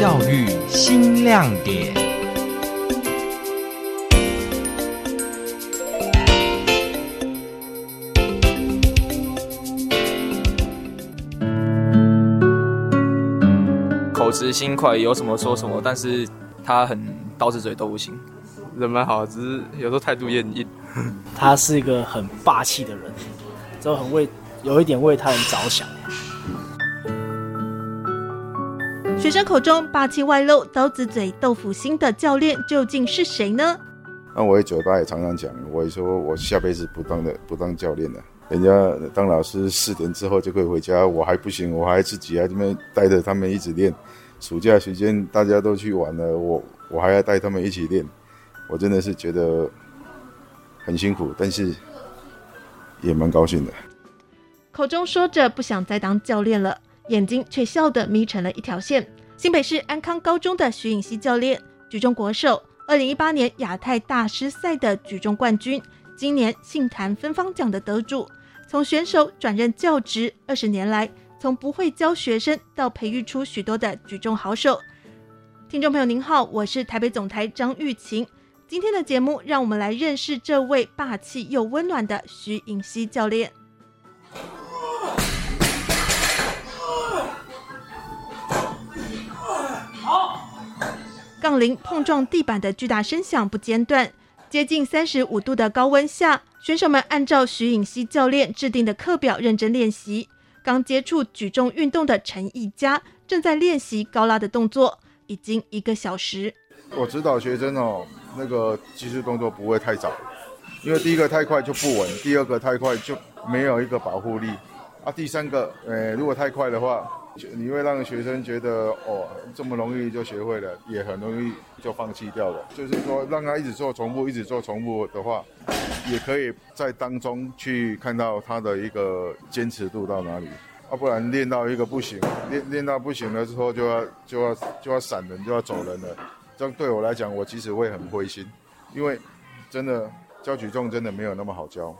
教育新亮点。口直心快，有什么说什么，但是他很刀子嘴豆腐心，人蛮好，只是有时候态度也很硬。他是一个很霸气的人，就很为有一点为他人着想。学生口中霸气外露、刀子嘴豆腐心的教练究竟是谁呢？那我嘴巴也常常讲，我也说我下辈子不当的不当教练了。人家当老师四点之后就可以回家，我还不行，我还自己还这边带着他们一直练。暑假时间大家都去玩了，我我还要带他们一起练，我真的是觉得很辛苦，但是也蛮高兴的。口中说着不想再当教练了。眼睛却笑得眯成了一条线。新北市安康高中的徐颖熙教练，举重国手，二零一八年亚太大师赛的举重冠军，今年杏坛芬芳奖的得主。从选手转任教职，二十年来，从不会教学生到培育出许多的举重好手。听众朋友您好，我是台北总台张玉琴。今天的节目，让我们来认识这位霸气又温暖的徐颖熙教练。杠铃碰撞地板的巨大声响不间断，接近三十五度的高温下，选手们按照徐颖熙教练制定的课表认真练习。刚接触举重运动的陈义佳正在练习高拉的动作，已经一个小时。我指导学生哦，那个技术动作不会太早，因为第一个太快就不稳，第二个太快就没有一个保护力，啊，第三个，呃，如果太快的话。你会让学生觉得哦，这么容易就学会了，也很容易就放弃掉了。就是说，让他一直做重复，一直做重复的话，也可以在当中去看到他的一个坚持度到哪里。啊，不然练到一个不行，练练到不行了之后，就要就要就要闪人，就要走人了。这样对我来讲，我其实会很灰心，因为真的教举重真的没有那么好教。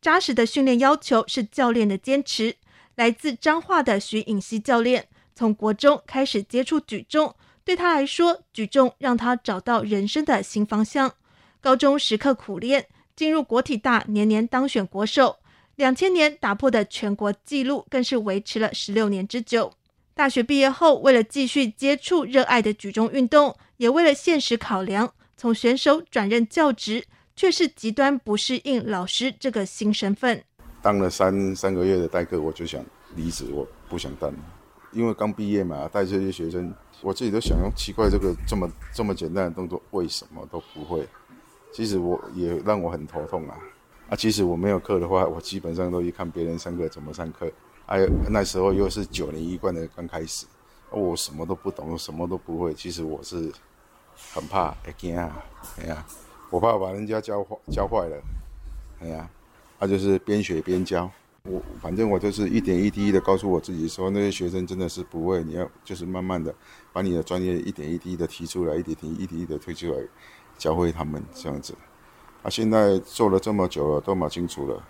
扎实的训练要求是教练的坚持。来自彰化的徐颖熙教练，从国中开始接触举重，对他来说，举重让他找到人生的新方向。高中时刻苦练，进入国体大，年年当选国手。两千年打破的全国纪录，更是维持了十六年之久。大学毕业后，为了继续接触热爱的举重运动，也为了现实考量，从选手转任教职，却是极端不适应老师这个新身份。当了三三个月的代课，我就想离职，我不想当了，因为刚毕业嘛，带这些学生，我自己都想，奇怪，这个这么这么简单的动作，为什么都不会？其实我也让我很头痛啊！啊，其实我没有课的话，我基本上都去看别人上课怎么上课。哎那时候又是九年一贯的刚开始，我什么都不懂，什么都不会。其实我是很怕，会惊啊，哎呀，我怕把人家教坏教坏了，哎呀。他就是边学边教，我反正我就是一点一滴的告诉我自己说，那些学生真的是不会，你要就是慢慢的把你的专业一点一滴的提出来，一点一滴的推出来，教会他们这样子。啊现在做了这么久了，都蛮清楚了，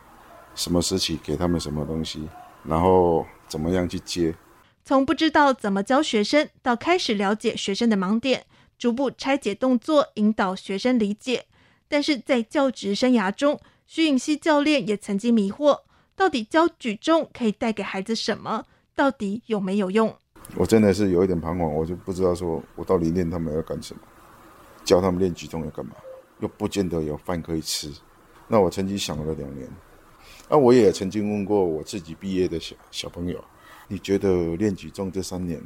什么时期给他们什么东西，然后怎么样去接。从不知道怎么教学生，到开始了解学生的盲点，逐步拆解动作，引导学生理解。但是在教职生涯中，徐颖熙教练也曾经迷惑：到底教举重可以带给孩子什么？到底有没有用？我真的是有一点彷徨，我就不知道说我到底练他们要干什么，教他们练举重要干嘛？又不见得有饭可以吃。那我曾经想了两年，那我也曾经问过我自己毕业的小小朋友：你觉得练举重这三年，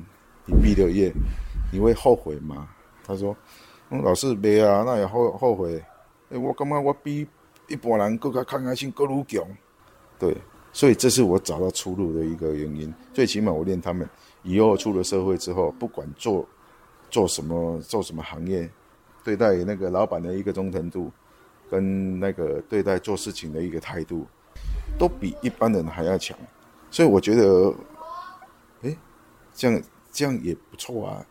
你毕了业，你会后悔吗？他说：嗯，老师没啊，那也后后悔。哎，我感觉我比。一般人更加抗压性更强，对，所以这是我找到出路的一个原因。最起码我练他们，以后出了社会之后，不管做做什么做什么行业，对待那个老板的一个忠诚度，跟那个对待做事情的一个态度，都比一般人还要强。所以我觉得，哎，这样这样也不错啊。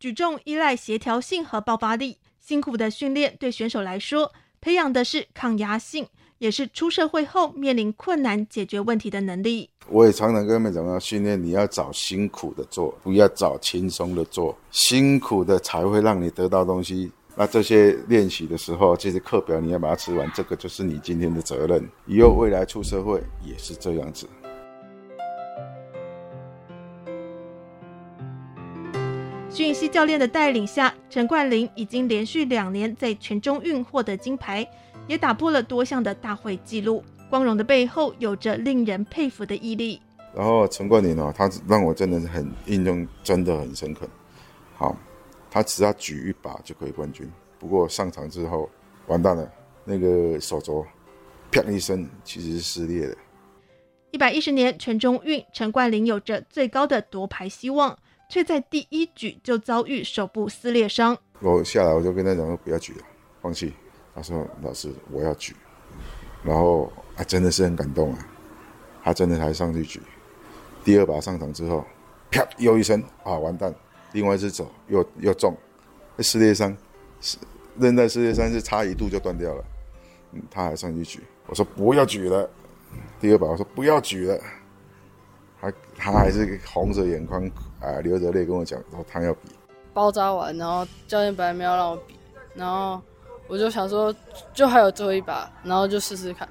举重依赖协调性和爆发力，辛苦的训练对选手来说。培养的是抗压性，也是出社会后面临困难解决问题的能力。我也常常跟他们讲要训练，你要找辛苦的做，不要找轻松的做。辛苦的才会让你得到东西。那这些练习的时候，这些课表你要把它吃完，这个就是你今天的责任。以后未来出社会也是这样子。徐颖熙教练的带领下，陈冠霖已经连续两年在全中运获得金牌，也打破了多项的大会纪录。光荣的背后，有着令人佩服的毅力。然后陈冠霖哦，他让我真的是很印象，真的很深刻。好。他只要举一把就可以冠军，不过上场之后完蛋了，那个手镯啪一声，其实是撕裂的。一百一十年全中运，陈冠霖有着最高的夺牌希望，却在第一举就遭遇手部撕裂伤。我下来我就跟他讲说不要举了，放弃。他说老师我要举，然后啊真的是很感动啊，他真的还上去举。第二把上场之后，啪又一声啊完蛋。另外一只手又又重，撕裂伤，韧带撕裂伤是差一度就断掉了。嗯，他还上去举，我说不要举了。第二把我说不要举了，他他还是红着眼眶啊，流着泪跟我讲，说他要比。包扎完，然后教练本来没有让我比，然后我就想说，就还有最后一把，然后就试试看，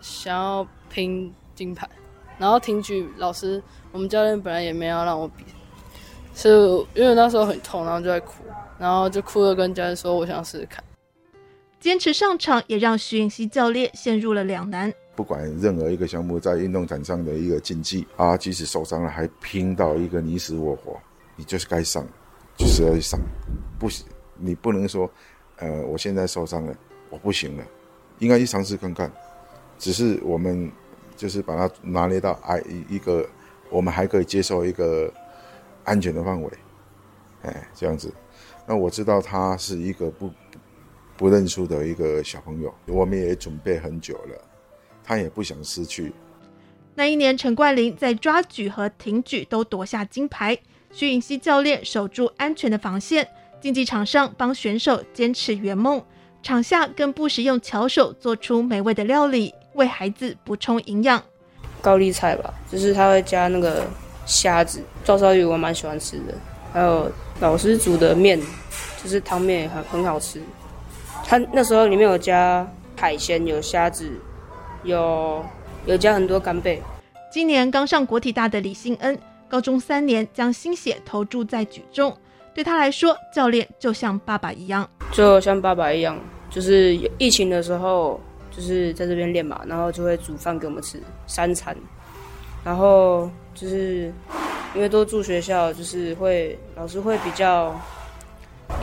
想要拼金牌。然后挺举老师，我们教练本来也没有让我比。是因为那时候很痛，然后就在哭，然后就哭着跟教练说：“我想试试看。”坚持上场也让徐颖熙教练陷入了两难。不管任何一个项目在运动场上的一个竞技啊，即使受伤了还拼到一个你死我活，你就是该上，就是要去上。不行，你不能说，呃，我现在受伤了，我不行了，应该去尝试看看。只是我们就是把它拿捏到哎一个我们还可以接受一个。安全的范围，哎，这样子。那我知道他是一个不不认输的一个小朋友，我们也准备很久了，他也不想失去。那一年，陈冠霖在抓举和挺举都夺下金牌，徐颖熙教练守住安全的防线，竞技场上帮选手坚持圆梦，场下更不时用巧手做出美味的料理，为孩子补充营养。高丽菜吧，就是他会加那个。虾子、照烧鱼我蛮喜欢吃的，还有老师煮的面，就是汤面很很好吃。他那时候里面有加海鲜，有虾子，有有加很多干贝。今年刚上国体大的李信恩，高中三年将心血投注在举重，对他来说，教练就像爸爸一样，就像爸爸一样，就是疫情的时候，就是在这边练嘛，然后就会煮饭给我们吃三餐，然后。就是因为都住学校，就是会老师会比较，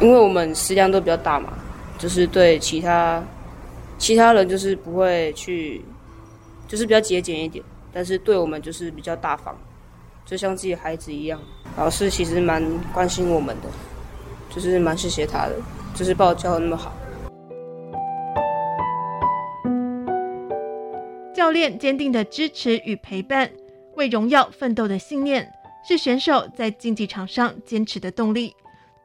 因为我们食量都比较大嘛，就是对其他其他人就是不会去，就是比较节俭一点，但是对我们就是比较大方，就像自己孩子一样。老师其实蛮关心我们的，就是蛮谢谢他的，就是把我教的那么好。教练坚定的支持与陪伴。为荣耀奋斗的信念是选手在竞技场上坚持的动力。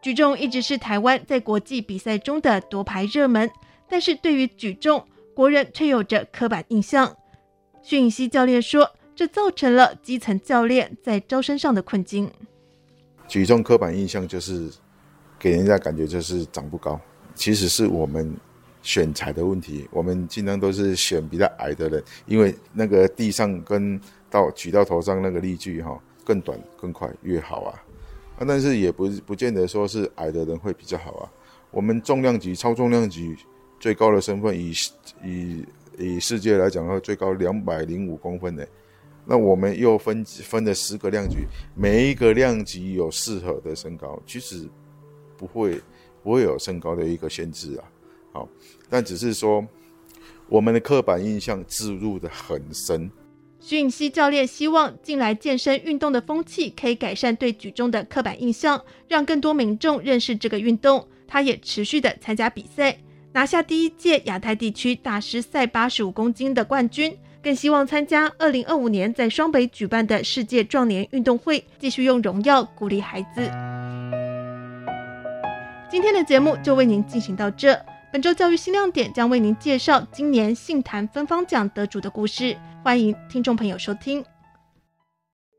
举重一直是台湾在国际比赛中的夺牌热门，但是对于举重，国人却有着刻板印象。徐颖熙教练说，这造成了基层教练在招生上的困境。举重刻板印象就是给人家感觉就是长不高，其实是我们选材的问题。我们经常都是选比较矮的人，因为那个地上跟到举到头上那个力矩哈，更短更快越好啊，啊，但是也不不见得说是矮的人会比较好啊。我们重量级、超重量级最高的身份以以以世界来讲的话，最高两百零五公分呢。那我们又分分了十个量级，每一个量级有适合的身高，其实不会不会有身高的一个限制啊。好，但只是说我们的刻板印象置入的很深。徐颖熙教练希望近来健身运动的风气可以改善对举重的刻板印象，让更多民众认识这个运动。他也持续的参加比赛，拿下第一届亚太地区大师赛八十五公斤的冠军，更希望参加二零二五年在双北举办的世界壮年运动会，继续用荣耀鼓励孩子。今天的节目就为您进行到这。本周教育新亮点将为您介绍今年杏坛芬芳奖得主的故事，欢迎听众朋友收听。